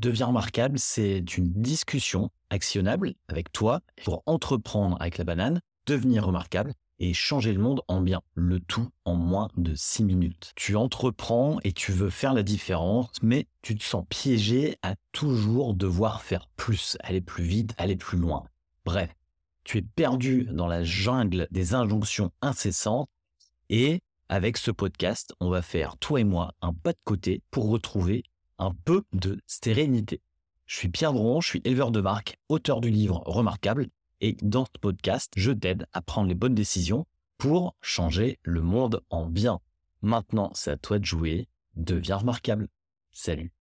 Deviens remarquable, c'est une discussion actionnable avec toi pour entreprendre avec la banane, devenir remarquable et changer le monde en bien. Le tout en moins de 6 minutes. Tu entreprends et tu veux faire la différence, mais tu te sens piégé à toujours devoir faire plus, aller plus vite, aller plus loin. Bref, tu es perdu dans la jungle des injonctions incessantes et avec ce podcast, on va faire, toi et moi, un pas de côté pour retrouver un peu de sérénité. Je suis Pierre Bron, je suis éleveur de marque, auteur du livre Remarquable, et dans ce podcast, je t'aide à prendre les bonnes décisions pour changer le monde en bien. Maintenant, c'est à toi de jouer, deviens remarquable. Salut